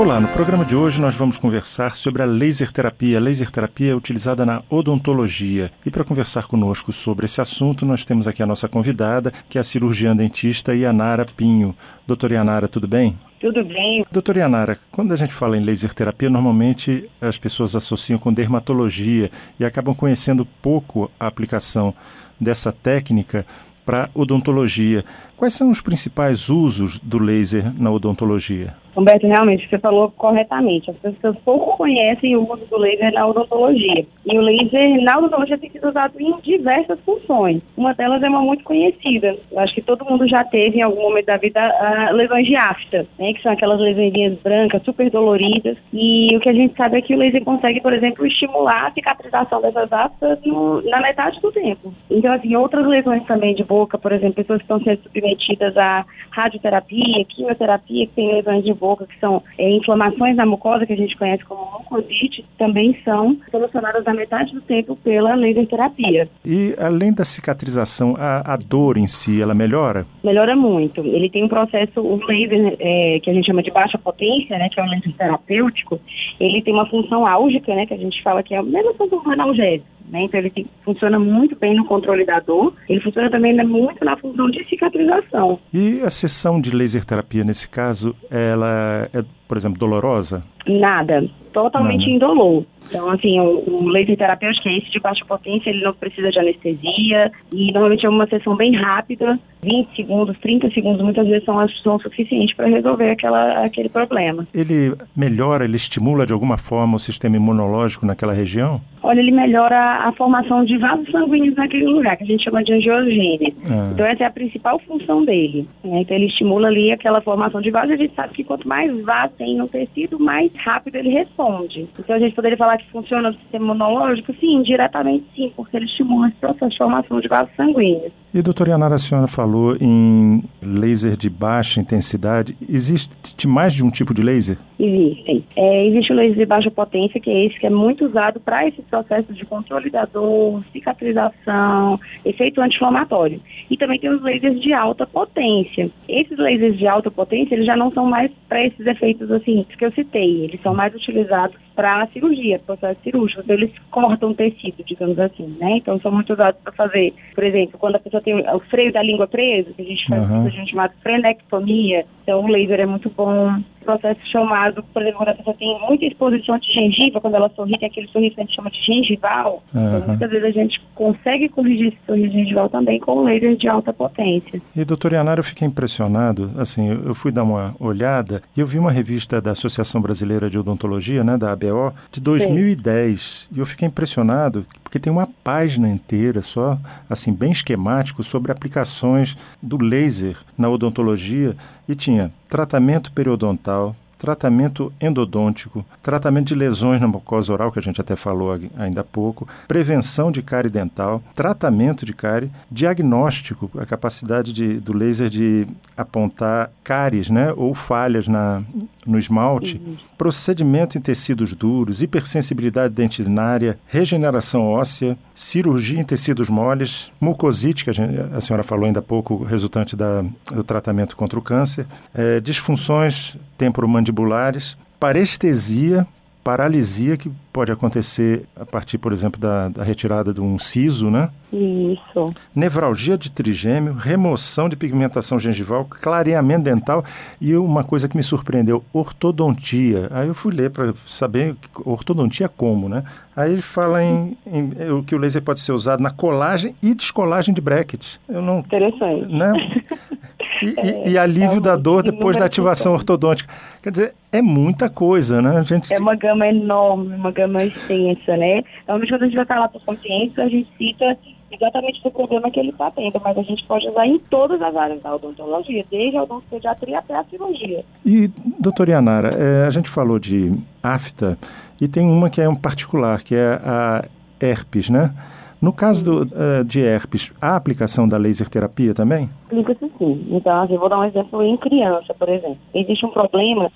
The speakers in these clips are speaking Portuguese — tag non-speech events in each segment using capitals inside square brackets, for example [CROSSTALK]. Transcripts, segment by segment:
Olá, no programa de hoje nós vamos conversar sobre a laser terapia. A laser terapia é utilizada na odontologia. E para conversar conosco sobre esse assunto, nós temos aqui a nossa convidada, que é a cirurgiã dentista Yanara Pinho. Doutora Yanara, tudo bem? Tudo bem. Doutora Yanara, quando a gente fala em laser terapia, normalmente as pessoas associam com dermatologia e acabam conhecendo pouco a aplicação dessa técnica para odontologia. Quais são os principais usos do laser na odontologia? Humberto, realmente, você falou corretamente. As pessoas pouco conhecem o uso do laser na odontologia. E o laser na odontologia tem sido usado em diversas funções. Uma delas é uma muito conhecida. Eu acho que todo mundo já teve em algum momento da vida a lesões de afta, né, que são aquelas lesões brancas super doloridas. E o que a gente sabe é que o laser consegue, por exemplo, estimular a cicatrização dessas aftas no, na metade do tempo. Então, assim, outras lesões também de boca, por exemplo, pessoas que estão sendo submetidas a radioterapia, quimioterapia, que tem lesões de boca, que são é, inflamações na mucosa, que a gente conhece como mucosite, também são solucionadas na metade do tempo pela laser terapia. E além da cicatrização, a, a dor em si, ela melhora? Melhora muito. Ele tem um processo, o laser é, que a gente chama de baixa potência, né, que é o laser terapêutico, ele tem uma função álgica, né, que a gente fala que é a mesma função do analgésico. Né? Então ele funciona muito bem no controle da dor, ele funciona também muito na função de cicatrização. E a sessão de laser terapia nesse caso, ela é, por exemplo, dolorosa? Nada, totalmente Nada. indolor. Então, assim, o, o laser terapêutico, é esse de baixa potência, ele não precisa de anestesia e normalmente é uma sessão bem rápida, 20 segundos, 30 segundos, muitas vezes são, são suficientes para resolver aquela, aquele problema. Ele melhora, ele estimula de alguma forma o sistema imunológico naquela região? Olha, ele melhora a formação de vasos sanguíneos naquele lugar, que a gente chama de angiogênese. Ah. Então, essa é a principal função dele. Né? Então, ele estimula ali aquela formação de vasos. A gente sabe que quanto mais vasos tem no tecido, mais rápido ele responde. Então, a gente poderia falar que funciona no sistema imunológico? Sim, diretamente sim, porque ele estimula esse processo de formação de vasos sanguíneos. E, doutora Yanara, a senhora falou em laser de baixa intensidade. Existe mais de um tipo de laser? Existem. É, existe o laser de baixa potência, que é esse que é muito usado para esses processos de controle da dor, cicatrização, efeito anti-inflamatório. E também tem os lasers de alta potência. Esses lasers de alta potência, eles já não são mais para esses efeitos assim que eu citei. Eles são mais utilizados para cirurgia, processo cirúrgico. Então, eles cortam tecido, digamos assim, né? Então, são muito usados para fazer, por exemplo, quando a pessoa tem o freio da língua preso, que a gente faz uhum. a gente chama frenectomia, então o laser é muito bom processo chamado, por exemplo, quando a pessoa tem muita exposição de gengiva, quando ela sorri, tem aquele sorriso que a gente chama de gengival. Uhum. Então, muitas vezes a gente consegue corrigir esse sorriso gengival também com laser de alta potência. E, doutor Yanara, eu fiquei impressionado, assim, eu fui dar uma olhada e eu vi uma revista da Associação Brasileira de Odontologia, né, da ABO, de 2010, Sim. e eu fiquei impressionado porque tem uma página inteira só, assim, bem esquemático sobre aplicações do laser na odontologia e tinha tratamento periodontal, atau tratamento endodôntico, tratamento de lesões na mucosa oral, que a gente até falou ainda há pouco, prevenção de cárie dental, tratamento de cárie, diagnóstico, a capacidade de, do laser de apontar cáries né, ou falhas na, no esmalte, uhum. procedimento em tecidos duros, hipersensibilidade dentinária, regeneração óssea, cirurgia em tecidos moles, mucosite, que a, gente, a senhora falou ainda há pouco, resultante da, do tratamento contra o câncer, é, disfunções temporomandibulares, parestesia, paralisia que pode acontecer a partir, por exemplo, da, da, retirada de um siso, né? Isso. Nevralgia de trigêmeo, remoção de pigmentação gengival, clareamento dental e uma coisa que me surpreendeu, ortodontia. Aí eu fui ler para saber ortodontia como, né? Aí ele fala em, em, em, que o laser pode ser usado na colagem e descolagem de brackets. Eu não, Interessante. Né? [LAUGHS] E, é, e, e alívio é da dor depois da ativação ortodôntica. Quer dizer, é muita coisa, né? A gente... É uma gama enorme, uma gama extensa, né? Normalmente quando a gente vai falar para pacientes, a gente cita exatamente do problema que ele está tendo, mas a gente pode usar em todas as áreas da odontologia, desde a odontopediatria até a cirurgia. E, doutora Yanara, é, a gente falou de afta e tem uma que é um particular, que é a herpes, né? No caso do, uh, de herpes, há aplicação da laser terapia também? Aplica-se sim. Então, assim, vou dar um exemplo em criança, por exemplo. Existe um problema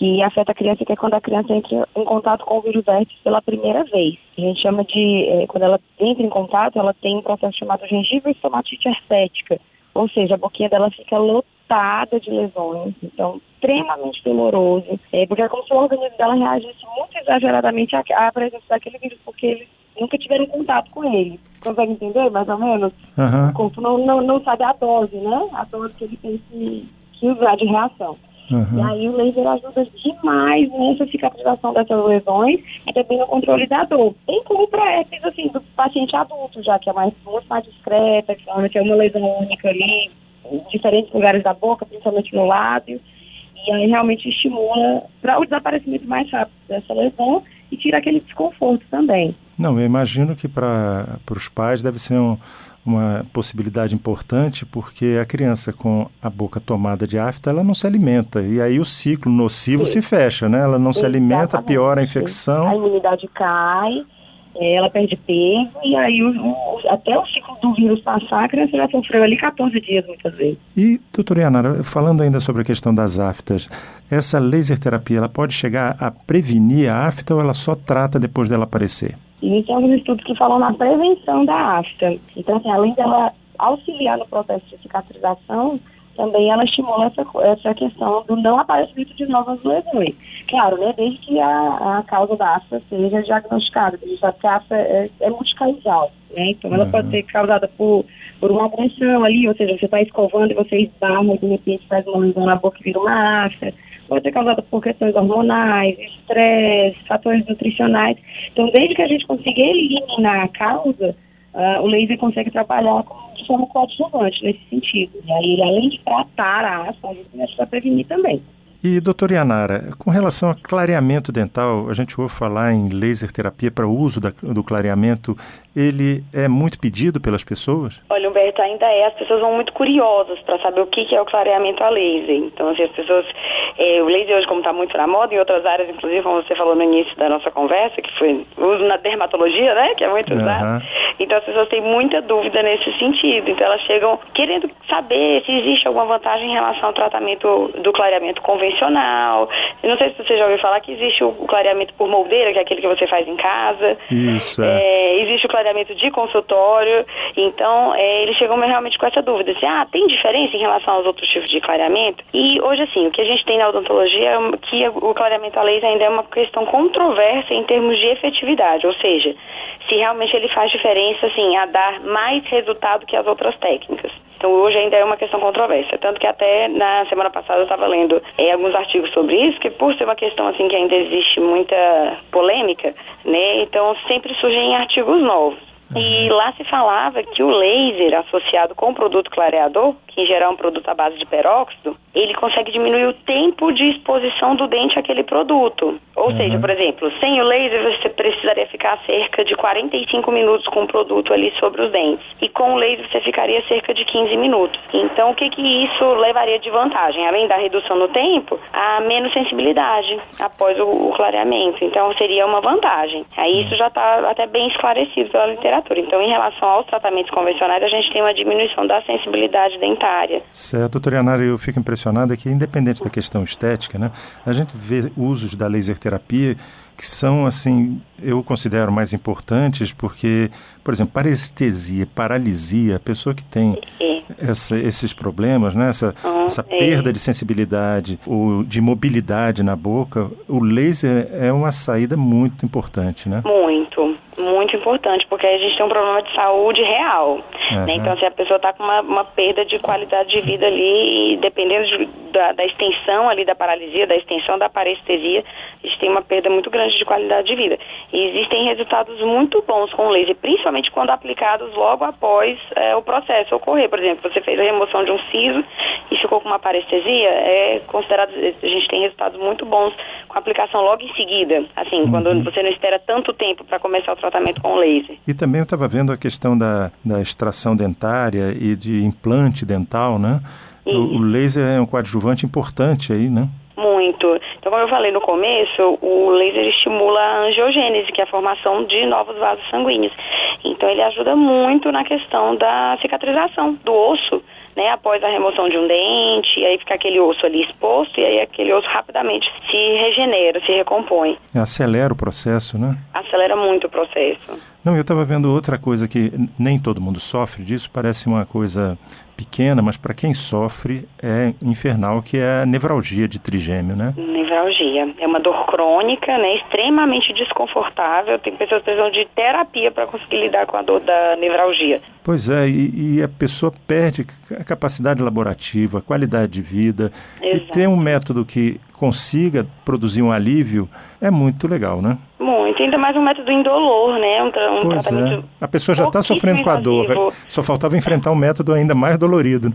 que afeta a criança, que é quando a criança entra em contato com o vírus herpes pela primeira vez. A gente chama de, é, quando ela entra em contato, ela tem um processo chamado gengiva estomatite herpética, ou seja, a boquinha dela fica lotada de lesões, então extremamente doloroso, é, porque é como se o organismo dela reagisse muito exageradamente à, à presença daquele vírus, porque eles nunca tiveram contato com ele. Consegue entender, mais ou menos? Uhum. O corpo não, não, não sabe a dose, né? A dose que ele tem que, que usar de reação. Uhum. E aí o laser ajuda demais nessa cicatrização dessas lesões e também no controle da dor. Inclui para herpes, assim, do paciente adulto, já que é mais, muito mais discreta, que normalmente é uma lesão única ali, em diferentes lugares da boca, principalmente no lábio. E aí realmente estimula para o desaparecimento mais rápido dessa lesão e tira aquele desconforto também. Não, eu imagino que para os pais deve ser um, uma possibilidade importante, porque a criança com a boca tomada de afta, ela não se alimenta. E aí o ciclo nocivo Sim. se fecha, né? Ela não Exatamente. se alimenta, piora a infecção. A imunidade cai, é, ela perde peso, e aí o, o, até o ciclo do vírus passar, a criança já sofreu ali 14 dias muitas vezes. E, doutora Yanara, falando ainda sobre a questão das aftas, essa laser terapia, ela pode chegar a prevenir a afta ou ela só trata depois dela aparecer? Existem alguns estudos que falam na prevenção da afta. Então, assim, além dela auxiliar no processo de cicatrização, também ela estimula essa, essa questão do não aparecimento de novas lesões. Claro, né, desde que a, a causa da afta seja diagnosticada. A gente sabe que a afta é, é multicausal, né? Então, ela uhum. pode ser causada por, por uma agressão ali, ou seja, você está escovando e você esbarra e de repente faz uma lesão na boca e vira uma afta pode ser causada por questões hormonais, estresse, fatores nutricionais. Então, desde que a gente consiga eliminar a causa, uh, o laser consegue trabalhar de forma coadjuvante nesse sentido. E aí, ele, além de tratar a asma, a gente ajuda a prevenir também. E, doutor Yanara, com relação a clareamento dental, a gente ouve falar em laser terapia para o uso da, do clareamento. Ele é muito pedido pelas pessoas? Olha, Humberto, ainda é. As pessoas vão muito curiosas para saber o que, que é o clareamento a laser. Então, assim, as pessoas... É, o laser hoje, como está muito na moda, em outras áreas, inclusive, como você falou no início da nossa conversa, que foi uso na dermatologia, né? Que é muito usado. Então, as pessoas têm muita dúvida nesse sentido. Então, elas chegam querendo saber se existe alguma vantagem em relação ao tratamento do clareamento convencional. Eu não sei se você já ouviu falar que existe o clareamento por moldeira, que é aquele que você faz em casa. Isso. É. É, existe o clareamento de consultório. Então, é, eles chegam realmente com essa dúvida. Assim, ah, tem diferença em relação aos outros tipos de clareamento? E hoje, assim, o que a gente tem na odontologia é que o clareamento a laser ainda é uma questão controversa em termos de efetividade. Ou seja, se realmente ele faz diferença, assim, a dar mais resultado que as outras técnicas. Então hoje ainda é uma questão controversa, tanto que até na semana passada eu estava lendo é, alguns artigos sobre isso, que por ser uma questão assim que ainda existe muita polêmica, né? Então sempre surgem artigos novos. E lá se falava que o laser associado com o produto clareador, que em geral é um produto à base de peróxido, ele consegue diminuir o tempo de exposição do dente àquele produto. Ou uhum. seja, por exemplo, sem o laser você precisaria ficar cerca de 45 minutos com o produto ali sobre os dentes. E com o laser você ficaria cerca de 15 minutos. Então, o que, que isso levaria de vantagem? Além da redução no tempo, a menos sensibilidade após o, o clareamento. Então, seria uma vantagem. Aí isso já está até bem esclarecido pela literatura. Então, em relação aos tratamentos convencionais, a gente tem uma diminuição da sensibilidade dentária. Certo, doutora Yanara, eu fico é que, independente da questão estética, né, a gente vê usos da laser terapia que são, assim, eu considero mais importantes porque, por exemplo, parestesia, paralisia, a pessoa que tem essa, esses problemas, né, essa, uhum, essa perda de sensibilidade ou de mobilidade na boca, o laser é uma saída muito importante, né? Muito muito importante, porque a gente tem um problema de saúde real. Uhum. Né? Então, se a pessoa está com uma, uma, perda de qualidade de vida ali, e dependendo de, da, da, extensão ali da paralisia, da extensão da parestesia, a gente tem uma perda muito grande de qualidade de vida. E existem resultados muito bons com o laser, principalmente quando aplicados logo após é, o processo ocorrer. Por exemplo, você fez a remoção de um siso e ficou com uma parestesia, é considerado, a gente tem resultados muito bons com a aplicação logo em seguida. Assim, uhum. quando você não espera tanto tempo para começar o tratamento com laser. E também eu estava vendo a questão da, da extração dentária e de implante dental, né? O, o, laser é um coadjuvante importante aí, né? Muito. Então, como eu falei no começo, o laser estimula a angiogênese, que é a formação de novos vasos sanguíneos. Então, ele ajuda muito na questão da cicatrização do osso né, após a remoção de um dente, e aí fica aquele osso ali exposto, e aí aquele osso rapidamente se regenera, se recompõe. Acelera o processo, né? Acelera muito o processo. Não, eu estava vendo outra coisa que nem todo mundo sofre disso, parece uma coisa pequena, mas para quem sofre é infernal, que é a nevralgia de trigêmeo, né? Nevralgia. É uma dor crônica, né, extremamente desconfortável. Tem pessoas que precisam de terapia para conseguir lidar com a dor da nevralgia. Pois é, e, e, a pessoa perde a capacidade laborativa, a qualidade de vida. Exato. E ter um método que consiga produzir um alívio é muito legal, né? Muito, ainda mais um método indolor, né? Um, um pois é. A pessoa já está sofrendo com a dor, só faltava enfrentar um método ainda mais dolorido.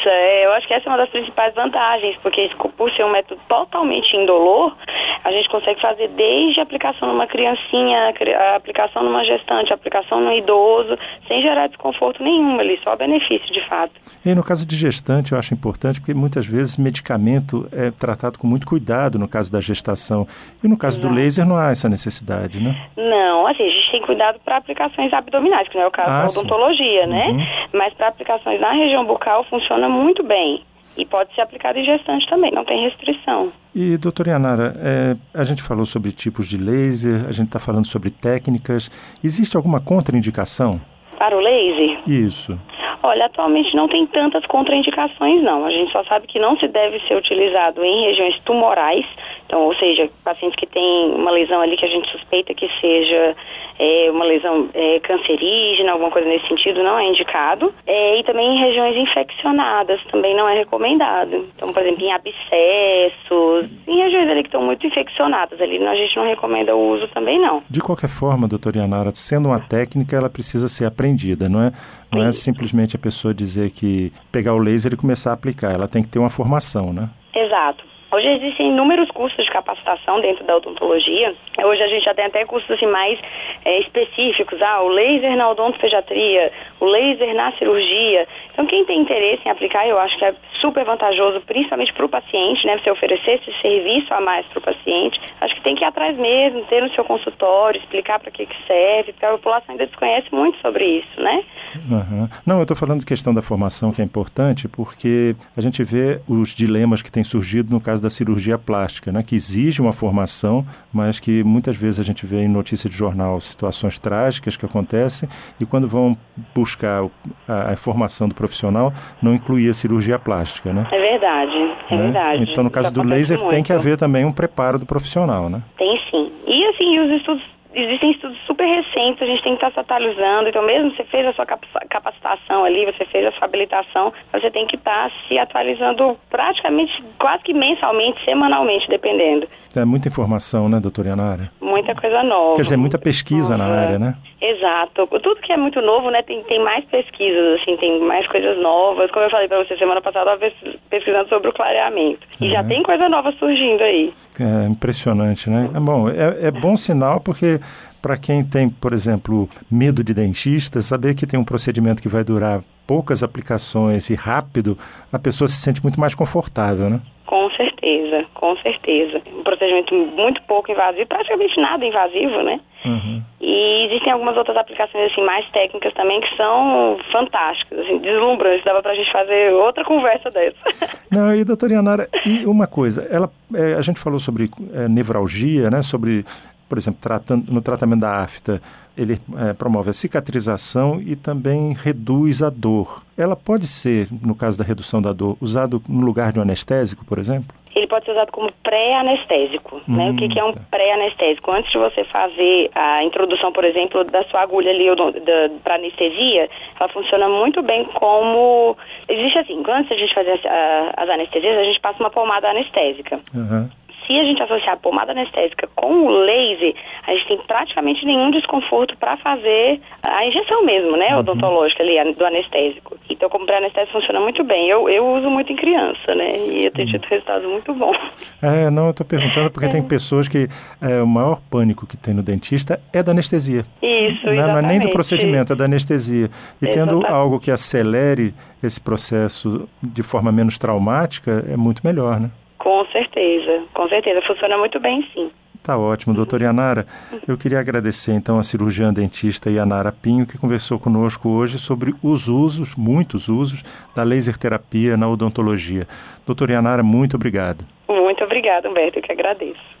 Isso, é, eu acho que essa é uma das principais vantagens, porque por ser um método totalmente indolor, a gente consegue fazer desde a aplicação numa criancinha, a aplicação numa gestante, a aplicação no idoso, sem gerar desconforto nenhum ali, só benefício de fato. E no caso de gestante, eu acho importante, porque muitas vezes medicamento é tratado com muito cuidado no caso da gestação. E no caso Exato. do laser não há essa necessidade, né? Não, assim, a gente tem cuidado para aplicações abdominais, que não é o caso ah, da odontologia, sim. né? Uhum. Mas para aplicações na região bucal funciona muito bem. E pode ser aplicado em gestante também, não tem restrição. E, doutora Yanara, é, a gente falou sobre tipos de laser, a gente está falando sobre técnicas. Existe alguma contraindicação? Para o laser? Isso. Olha, atualmente não tem tantas contraindicações, não. A gente só sabe que não se deve ser utilizado em regiões tumorais, então, ou seja, pacientes que têm uma lesão ali que a gente suspeita que seja é, uma lesão é, cancerígena, alguma coisa nesse sentido, não é indicado. É, e também em regiões infeccionadas, também não é recomendado. Então, por exemplo, em abscessos, em regiões ali que estão muito infeccionadas, ali a gente não recomenda o uso também, não. De qualquer forma, doutora Yanara, sendo uma técnica, ela precisa ser aprendida, não é? Não é simplesmente a pessoa dizer que pegar o laser e começar a aplicar, ela tem que ter uma formação, né? Exato. Hoje existem inúmeros cursos de capacitação dentro da odontologia. Hoje a gente já tem até cursos assim, mais é, específicos. Ah, o laser na odontopediatria, o laser na cirurgia. Então, quem tem interesse em aplicar, eu acho que é super vantajoso, principalmente para o paciente, né? Você oferecer esse serviço a mais para o paciente. Acho que tem que ir atrás mesmo, ter no seu consultório, explicar para que, que serve, porque a população ainda desconhece muito sobre isso, né? Uhum. Não, eu estou falando de questão da formação, que é importante, porque a gente vê os dilemas que têm surgido no caso da cirurgia plástica, né? Que exige uma formação, mas que muitas vezes a gente vê em notícia de jornal situações trágicas que acontecem e quando vão buscar a, a formação do profissional, não inclui a cirurgia plástica, né? É verdade, é né? verdade. Então, no caso do laser, muito. tem que haver também um preparo do profissional, né? Tem sim. E, assim, os estudos existem estudos super recentes, a gente tem que estar se atualizando. Então, mesmo você fez a sua capacitação ali, você fez a sua habilitação, você tem que estar se atualizando praticamente, quase que mensalmente, semanalmente, dependendo. É muita informação, né, doutora Yanara? Muita coisa nova. Quer dizer, muita pesquisa na área, né? Exato. Tudo que é muito novo, né, tem, tem mais pesquisas, assim, tem mais coisas novas. Como eu falei para você semana passada, eu estava pesquisando sobre o clareamento. E uhum. já tem coisa nova surgindo aí. É impressionante, né? É bom, é, é bom sinal porque para quem tem, por exemplo, medo de dentista, saber que tem um procedimento que vai durar poucas aplicações e rápido, a pessoa se sente muito mais confortável, né? Com certeza, com certeza. Um procedimento muito pouco invasivo, praticamente nada invasivo, né? Uhum. E existem algumas outras aplicações assim mais técnicas também que são fantásticas, assim, deslumbrantes. Dava pra gente fazer outra conversa dessa. [LAUGHS] Não, e doutora Yanara, e uma coisa, ela, é, a gente falou sobre é, nevralgia, né? Sobre, por exemplo, tratando, no tratamento da afta, ele é, promove a cicatrização e também reduz a dor. Ela pode ser, no caso da redução da dor, usado no lugar de um anestésico, por exemplo? Ele pode ser usado como pré-anestésico. Hum, né? O que, que é um tá. pré-anestésico? Antes de você fazer a introdução, por exemplo, da sua agulha ali para anestesia, ela funciona muito bem como. Existe assim, antes de a gente fazer as, as anestesias, a gente passa uma pomada anestésica. Uhum se a gente associar a pomada anestésica com o laser, a gente tem praticamente nenhum desconforto para fazer a injeção mesmo, né, uhum. odontológica ali, do anestésico. Então, como pré-anestésico funciona muito bem. Eu, eu uso muito em criança, né, e eu tenho tido resultados muito bons. [LAUGHS] É, não, eu estou perguntando porque é. tem pessoas que é, o maior pânico que tem no dentista é da anestesia. Isso, não, não é nem do procedimento, é da anestesia. E tendo algo que acelere esse processo de forma menos traumática, é muito melhor, né? Com certeza, com certeza. Funciona muito bem, sim. Tá ótimo, doutora Yanara. Eu queria agradecer então a cirurgiã dentista Yanara Pinho, que conversou conosco hoje sobre os usos, muitos usos, da laser terapia na odontologia. Doutora Yanara, muito obrigado. Muito obrigada, Humberto, eu que agradeço.